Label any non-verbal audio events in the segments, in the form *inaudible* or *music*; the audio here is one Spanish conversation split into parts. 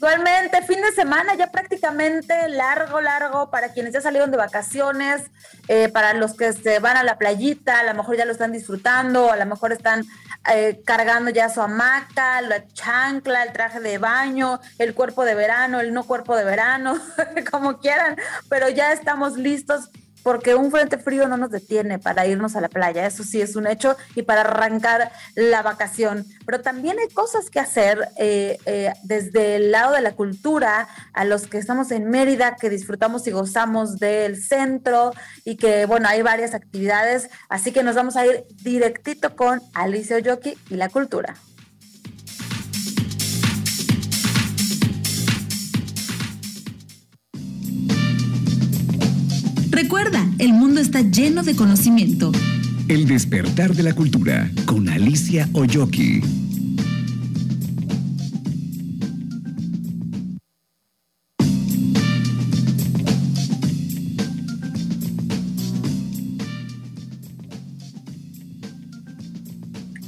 Igualmente, fin de semana ya prácticamente largo, largo para quienes ya salieron de vacaciones, eh, para los que se van a la playita, a lo mejor ya lo están disfrutando, a lo mejor están eh, cargando ya su hamaca, la chancla, el traje de baño, el cuerpo de verano, el no cuerpo de verano, *laughs* como quieran, pero ya estamos listos porque un frente frío no nos detiene para irnos a la playa, eso sí es un hecho, y para arrancar la vacación. Pero también hay cosas que hacer eh, eh, desde el lado de la cultura, a los que estamos en Mérida, que disfrutamos y gozamos del centro, y que, bueno, hay varias actividades, así que nos vamos a ir directito con Alicia Oyoki y la cultura. Recuerda, el mundo está lleno de conocimiento. El despertar de la cultura con Alicia Oyoki.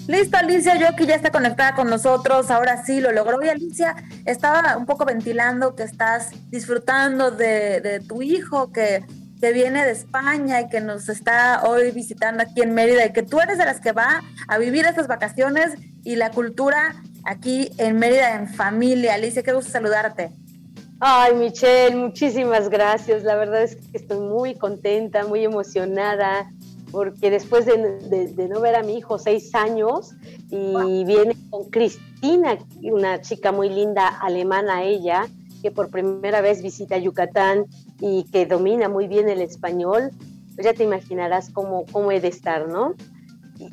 Listo, Alicia Oyoki ya está conectada con nosotros. Ahora sí lo logró. Y Alicia, estaba un poco ventilando que estás disfrutando de, de tu hijo, que que viene de España y que nos está hoy visitando aquí en Mérida y que tú eres de las que va a vivir estas vacaciones y la cultura aquí en Mérida en familia. Alicia, qué gusto saludarte. Ay, Michelle, muchísimas gracias. La verdad es que estoy muy contenta, muy emocionada, porque después de, no ver a mi hijo seis años y viene con Cristina, una chica muy linda alemana ella, que por primera vez visita Yucatán y que domina muy bien el español, pues ya te imaginarás cómo, cómo he de estar, ¿no?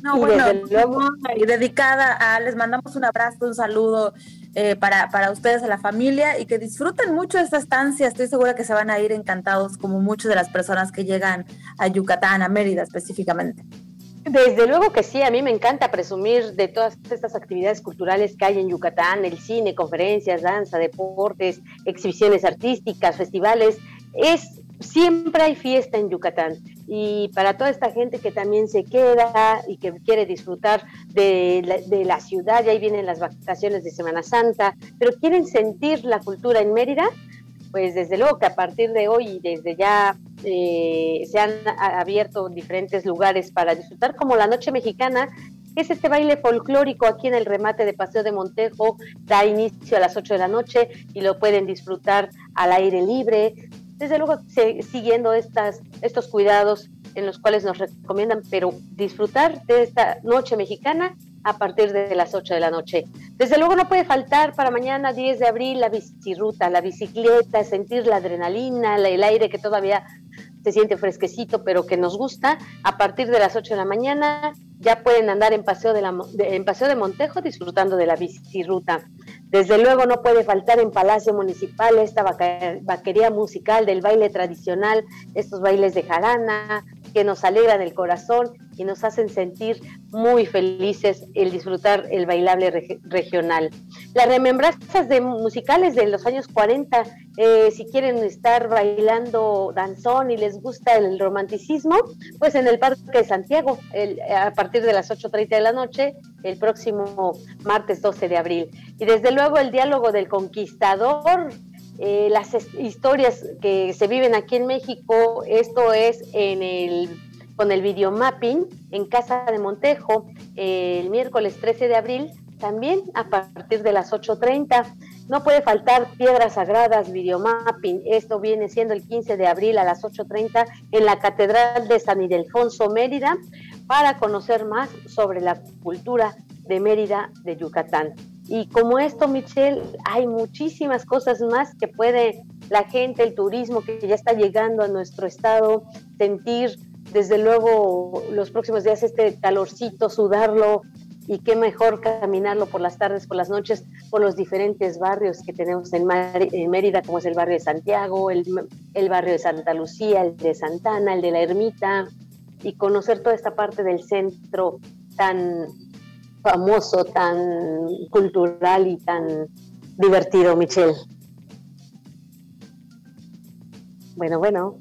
No, y bueno, luego... y dedicada a, les mandamos un abrazo, un saludo eh, para, para ustedes, a la familia, y que disfruten mucho esta estancia. Estoy segura que se van a ir encantados, como muchas de las personas que llegan a Yucatán, a Mérida específicamente. Desde luego que sí, a mí me encanta presumir de todas estas actividades culturales que hay en Yucatán, el cine, conferencias, danza, deportes, exhibiciones artísticas, festivales. Es siempre hay fiesta en Yucatán y para toda esta gente que también se queda y que quiere disfrutar de la, de la ciudad, y ahí vienen las vacaciones de Semana Santa, pero quieren sentir la cultura en Mérida, pues desde luego que a partir de hoy y desde ya eh, se han abierto diferentes lugares para disfrutar, como la Noche Mexicana, es este baile folclórico aquí en el remate de Paseo de Montejo, da inicio a las 8 de la noche y lo pueden disfrutar al aire libre. Desde luego, siguiendo estas, estos cuidados en los cuales nos recomiendan, pero disfrutar de esta noche mexicana a partir de las 8 de la noche. Desde luego no puede faltar para mañana 10 de abril la bicirruta, la bicicleta, sentir la adrenalina, el aire que todavía se siente fresquecito, pero que nos gusta. A partir de las 8 de la mañana ya pueden andar en Paseo de, la, en Paseo de Montejo disfrutando de la bicirruta. Desde luego no puede faltar en Palacio Municipal esta vaquería musical del baile tradicional, estos bailes de jarana que nos alegran el corazón y nos hacen sentir muy felices el disfrutar el bailable regional. Las remembranzas de musicales de los años 40, eh, si quieren estar bailando danzón y les gusta el romanticismo, pues en el Parque de Santiago, a partir de las 8.30 de la noche, el próximo martes 12 de abril. Y desde luego el diálogo del conquistador eh, las historias que se viven aquí en México, esto es en el con el videomapping en Casa de Montejo el miércoles 13 de abril, también a partir de las 8.30. No puede faltar Piedras Sagradas, videomapping. Esto viene siendo el 15 de abril a las 8.30 en la Catedral de San Ildefonso, Mérida, para conocer más sobre la cultura de Mérida de Yucatán. Y como esto, Michelle, hay muchísimas cosas más que puede la gente, el turismo que ya está llegando a nuestro estado, sentir desde luego los próximos días este calorcito, sudarlo y qué mejor caminarlo por las tardes, por las noches, por los diferentes barrios que tenemos en, Mérida, como es el barrio de Santiago, el, barrio de Santa Lucía, el de Santana, el de la Ermita, y conocer toda esta parte del centro tan famoso, tan cultural y tan divertido, Michelle. Bueno, bueno.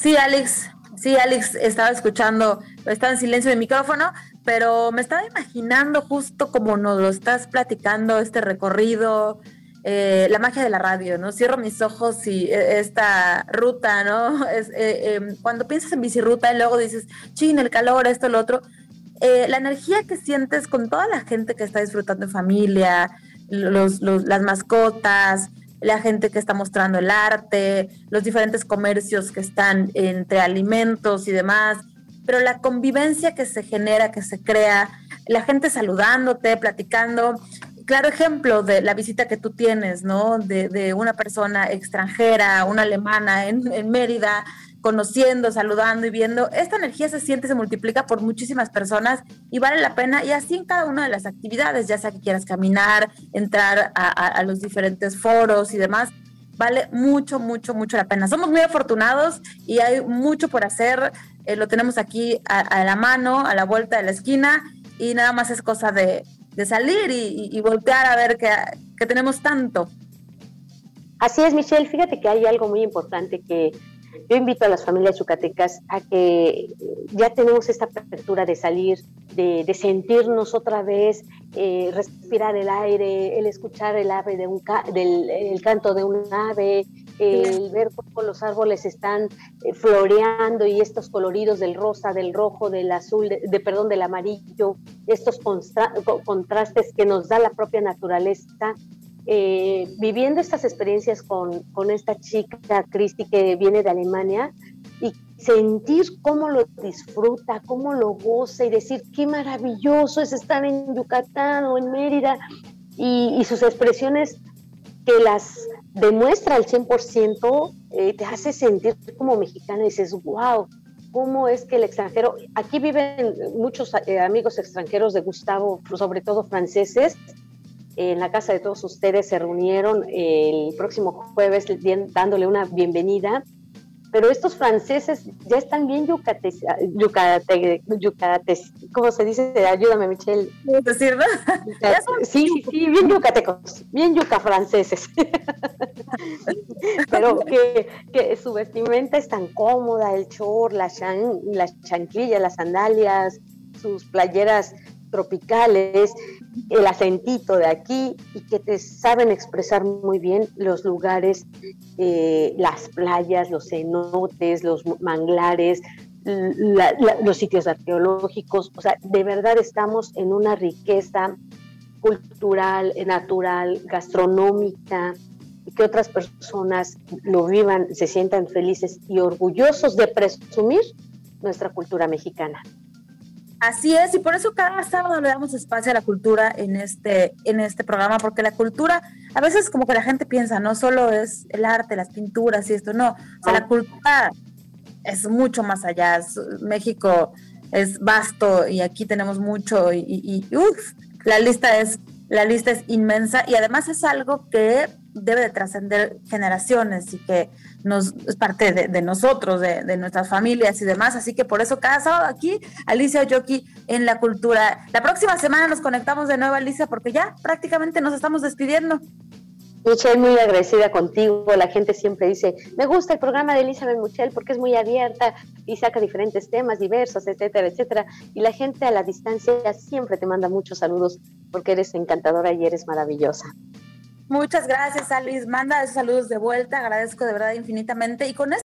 Sí, Alex, sí, Alex, estaba escuchando, estaba en silencio de micrófono, pero me estaba imaginando justo como nos lo estás platicando, este recorrido, eh, la magia de la radio, ¿no? Cierro mis ojos y eh, esta ruta, ¿no? *laughs* Es, eh, em, cuando piensas en bicirruta y luego dices, chin, el calor, esto, lo otro, la energía que sientes con toda la gente que está disfrutando en familia, los, las mascotas, la gente que está mostrando el arte, los diferentes comercios que están entre alimentos y demás, pero la convivencia que se genera, que se crea, la gente saludándote, platicando, claro ejemplo de la visita que tú tienes, ¿no? De, una persona extranjera, una alemana en, Mérida, conociendo, saludando y viendo, esta energía se siente, se multiplica por muchísimas personas y vale la pena, y así en cada una de las actividades, ya sea que quieras caminar, entrar a, los diferentes foros y demás, vale mucho, mucho, mucho la pena. Somos muy afortunados y hay mucho por hacer, eh, lo tenemos aquí a la mano, a la vuelta de la esquina, y nada más es cosa de, de salir y, voltear a ver que, tenemos tanto. Así es, Michelle. Fíjate que hay algo muy importante que yo invito a las familias yucatecas a que ya tenemos esta apertura de salir, de, sentirnos otra vez, eh, respirar el aire, el escuchar el ave de un del el canto de un ave, el ver cómo los árboles están eh, floreando y estos coloridos del rosa, del rojo, del azul, de, perdón, del amarillo, estos contrastes que nos da la propia naturaleza. Eh, viviendo estas experiencias con, con esta chica, Cristi, que viene de Alemania, y sentir cómo lo disfruta, cómo lo goza y decir qué maravilloso es estar en Yucatán o en Mérida y, sus expresiones que las demuestra al 100%, eh, te hace sentir como mexicana y dices, wow, ¿cómo es que el extranjero, aquí viven muchos eh, amigos extranjeros de Gustavo, sobre todo franceses, en la casa de todos ustedes se reunieron el próximo jueves dándole una bienvenida pero estos franceses ya están bien yucates, yucate, yucates, ¿cómo se dice? Ayúdame, Michelle. decir, Sí, sí, sí, bien yucatecos, bien yuca franceses. *laughs* pero que, que, su vestimenta es tan cómoda, el chor, la chan, las chanquillas, las sandalias, sus playeras tropicales, el acentito de aquí y que te saben expresar muy bien los lugares, eh, las playas, los cenotes, los manglares, los sitios arqueológicos. O sea, de verdad estamos en una riqueza cultural, natural, gastronómica, y que otras personas lo vivan, se sientan felices y orgullosos de presumir nuestra cultura mexicana. Así es, y por eso cada sábado le damos espacio a la cultura en este, en este programa, porque la cultura, a veces como que la gente piensa, no solo es el arte, las pinturas y esto, no, o sea, la cultura es mucho más allá. México es vasto y aquí tenemos mucho y, y, la lista es la lista es inmensa y además es algo que debe de trascender generaciones y que nos, es parte de, nosotros, de, nuestras familias y demás. Así que por eso cada sábado aquí, Alicia Yoki en la cultura. La próxima semana nos conectamos de nuevo, Alicia, porque ya prácticamente nos estamos despidiendo. Michelle, muy agradecida contigo. La gente siempre dice, me gusta el programa de Elizabeth Michelle porque es muy abierta y saca diferentes temas diversos, etcétera, etcétera. Y la gente a la distancia siempre te manda muchos saludos porque eres encantadora y eres maravillosa. Muchas gracias, Alice. Manda esos saludos de vuelta. Agradezco de verdad infinitamente. Y con